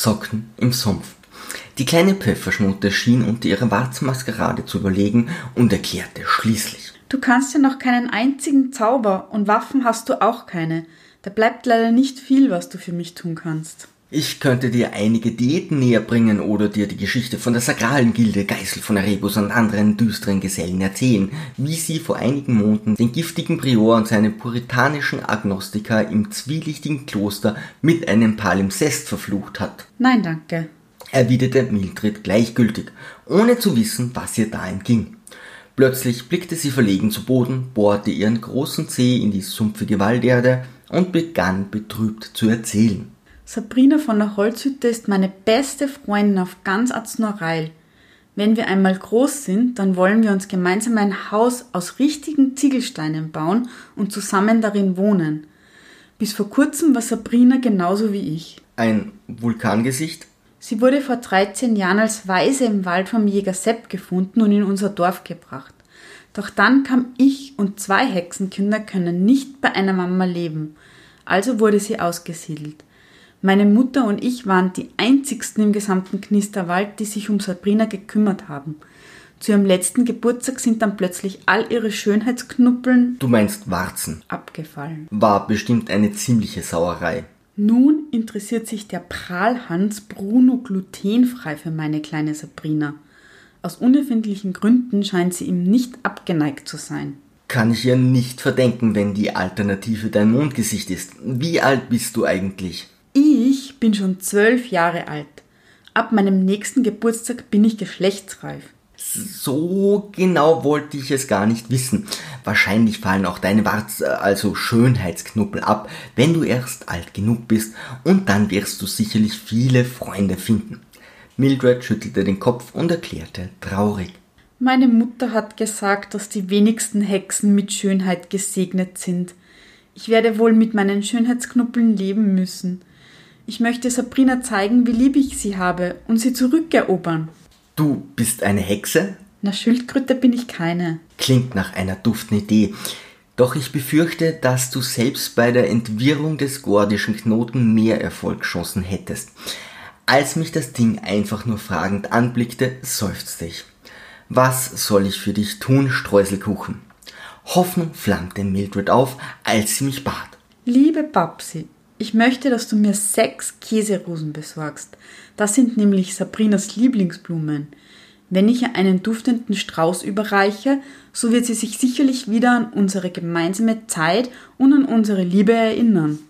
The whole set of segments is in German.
Socken im Sumpf. Die kleine Pfefferschnute schien unter ihrer Warzmaskerade zu überlegen und erklärte schließlich. Du kannst ja noch keinen einzigen Zauber und Waffen hast du auch keine. Da bleibt leider nicht viel, was du für mich tun kannst. Ich könnte dir einige Diäten näher bringen oder dir die Geschichte von der sakralen Gilde Geißel von Erebus und anderen düsteren Gesellen erzählen, wie sie vor einigen Monaten den giftigen Prior und seine puritanischen Agnostiker im zwielichtigen Kloster mit einem Palimpsest verflucht hat. Nein, danke, erwiderte Mildred gleichgültig, ohne zu wissen, was ihr da entging. Plötzlich blickte sie verlegen zu Boden, bohrte ihren großen Zeh in die sumpfige Walderde und begann betrübt zu erzählen. Sabrina von der Holzhütte ist meine beste Freundin auf ganz Aznurreil. Wenn wir einmal groß sind, dann wollen wir uns gemeinsam ein Haus aus richtigen Ziegelsteinen bauen und zusammen darin wohnen. Bis vor kurzem war Sabrina genauso wie ich. Ein Vulkangesicht? Sie wurde vor 13 Jahren als Waise im Wald vom Jäger Sepp gefunden und in unser Dorf gebracht. Doch dann kam ich und zwei Hexenkinder können nicht bei einer Mama leben. Also wurde sie ausgesiedelt. Meine Mutter und ich waren die einzigsten im gesamten Knisterwald, die sich um Sabrina gekümmert haben. Zu ihrem letzten Geburtstag sind dann plötzlich all ihre Schönheitsknuppeln. Du meinst Warzen. Abgefallen. War bestimmt eine ziemliche Sauerei. Nun interessiert sich der Prahlhans Bruno glutenfrei für meine kleine Sabrina. Aus unerfindlichen Gründen scheint sie ihm nicht abgeneigt zu sein. Kann ich ihr nicht verdenken, wenn die Alternative dein Mondgesicht ist. Wie alt bist du eigentlich? Ich bin schon zwölf Jahre alt. Ab meinem nächsten Geburtstag bin ich geschlechtsreif. So genau wollte ich es gar nicht wissen. Wahrscheinlich fallen auch deine Warz, also Schönheitsknuppel ab, wenn du erst alt genug bist und dann wirst du sicherlich viele Freunde finden. Mildred schüttelte den Kopf und erklärte traurig. Meine Mutter hat gesagt, dass die wenigsten Hexen mit Schönheit gesegnet sind. Ich werde wohl mit meinen Schönheitsknuppeln leben müssen. Ich möchte Sabrina zeigen, wie lieb ich sie habe und sie zurückerobern. Du bist eine Hexe? Na, Schildkröte bin ich keine. Klingt nach einer duften Idee. Doch ich befürchte, dass du selbst bei der Entwirrung des gordischen Knoten mehr Erfolgschancen hättest. Als mich das Ding einfach nur fragend anblickte, seufzte ich. Was soll ich für dich tun, Streuselkuchen? Hoffnung flammte Mildred auf, als sie mich bat. Liebe Babsi, ich möchte, dass du mir sechs Käserosen besorgst. Das sind nämlich Sabrinas Lieblingsblumen. Wenn ich ihr einen duftenden Strauß überreiche, so wird sie sich sicherlich wieder an unsere gemeinsame Zeit und an unsere Liebe erinnern.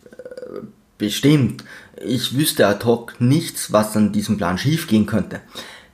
Bestimmt. Ich wüsste ad hoc nichts, was an diesem Plan schiefgehen könnte.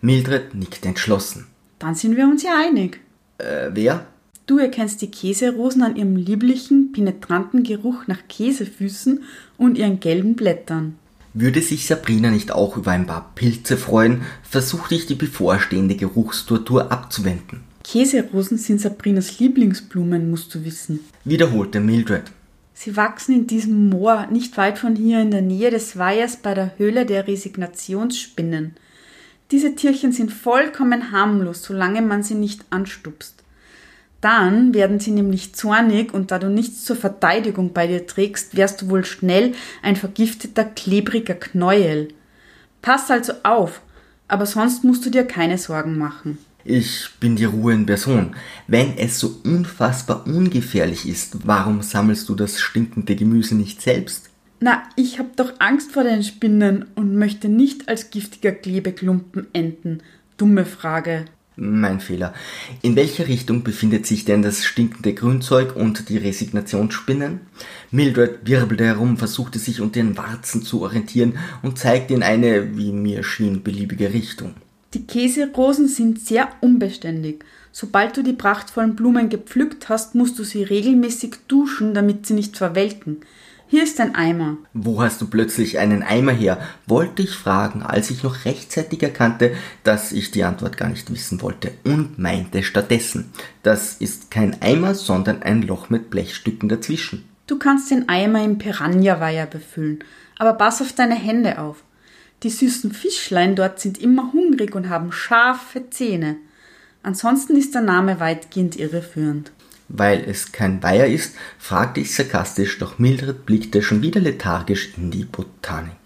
Mildred nickt entschlossen. Dann sind wir uns ja einig. Äh, wer? Du erkennst die Käserosen an ihrem lieblichen, penetranten Geruch nach Käsefüßen und ihren gelben Blättern. Würde sich Sabrina nicht auch über ein paar Pilze freuen, versuchte ich die bevorstehende Geruchstortur abzuwenden. Käserosen sind Sabrinas Lieblingsblumen, musst du wissen, wiederholte Mildred. Sie wachsen in diesem Moor, nicht weit von hier in der Nähe des Weihers bei der Höhle der Resignationsspinnen. Diese Tierchen sind vollkommen harmlos, solange man sie nicht anstupst. Dann werden sie nämlich zornig und da du nichts zur Verteidigung bei dir trägst, wärst du wohl schnell ein vergifteter, klebriger Knäuel. Pass also auf, aber sonst musst du dir keine Sorgen machen. Ich bin die Ruhe in Person. Wenn es so unfassbar ungefährlich ist, warum sammelst du das stinkende Gemüse nicht selbst? Na, ich hab doch Angst vor den Spinnen und möchte nicht als giftiger Klebeklumpen enden. Dumme Frage. Mein Fehler. In welcher Richtung befindet sich denn das stinkende Grünzeug und die Resignationsspinnen? Mildred wirbelte herum, versuchte sich unter den Warzen zu orientieren und zeigte in eine, wie mir schien, beliebige Richtung. Die Käserosen sind sehr unbeständig. Sobald du die prachtvollen Blumen gepflückt hast, musst du sie regelmäßig duschen, damit sie nicht verwelken. Hier ist ein Eimer. Wo hast du plötzlich einen Eimer her? wollte ich fragen, als ich noch rechtzeitig erkannte, dass ich die Antwort gar nicht wissen wollte und meinte stattdessen, das ist kein Eimer, sondern ein Loch mit Blechstücken dazwischen. Du kannst den Eimer im Piranha-Weiher befüllen, aber pass auf deine Hände auf. Die süßen Fischlein dort sind immer hungrig und haben scharfe Zähne. Ansonsten ist der Name weitgehend irreführend. Weil es kein Weiher ist, fragte ich sarkastisch, doch Mildred blickte schon wieder lethargisch in die Botanik.